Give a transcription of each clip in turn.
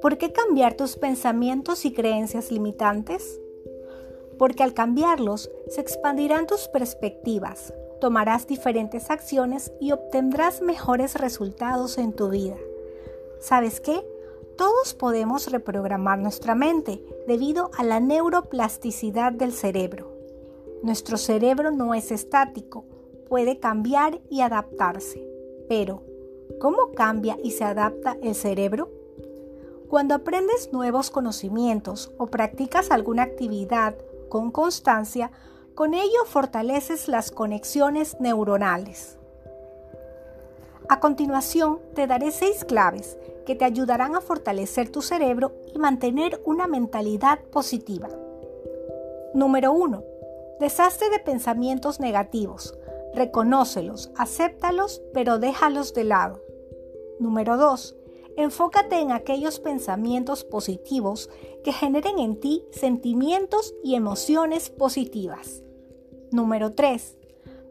¿Por qué cambiar tus pensamientos y creencias limitantes? Porque al cambiarlos se expandirán tus perspectivas, tomarás diferentes acciones y obtendrás mejores resultados en tu vida. ¿Sabes qué? Todos podemos reprogramar nuestra mente debido a la neuroplasticidad del cerebro. Nuestro cerebro no es estático, puede cambiar y adaptarse. Pero, ¿cómo cambia y se adapta el cerebro? Cuando aprendes nuevos conocimientos o practicas alguna actividad con constancia, con ello fortaleces las conexiones neuronales. A continuación, te daré seis claves que te ayudarán a fortalecer tu cerebro y mantener una mentalidad positiva. Número 1. Deshazte de pensamientos negativos. Reconócelos, acéptalos, pero déjalos de lado. Número 2. Enfócate en aquellos pensamientos positivos que generen en ti sentimientos y emociones positivas. Número 3.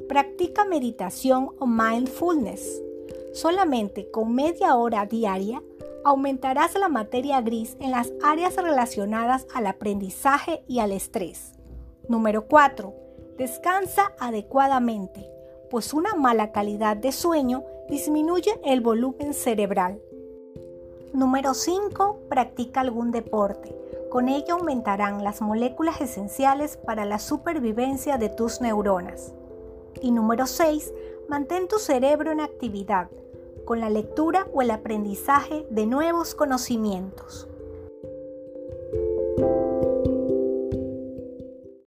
Practica meditación o mindfulness. Solamente con media hora diaria aumentarás la materia gris en las áreas relacionadas al aprendizaje y al estrés. Número 4. Descansa adecuadamente, pues una mala calidad de sueño disminuye el volumen cerebral. Número 5. Practica algún deporte. Con ello aumentarán las moléculas esenciales para la supervivencia de tus neuronas. Y número 6. Mantén tu cerebro en actividad con la lectura o el aprendizaje de nuevos conocimientos.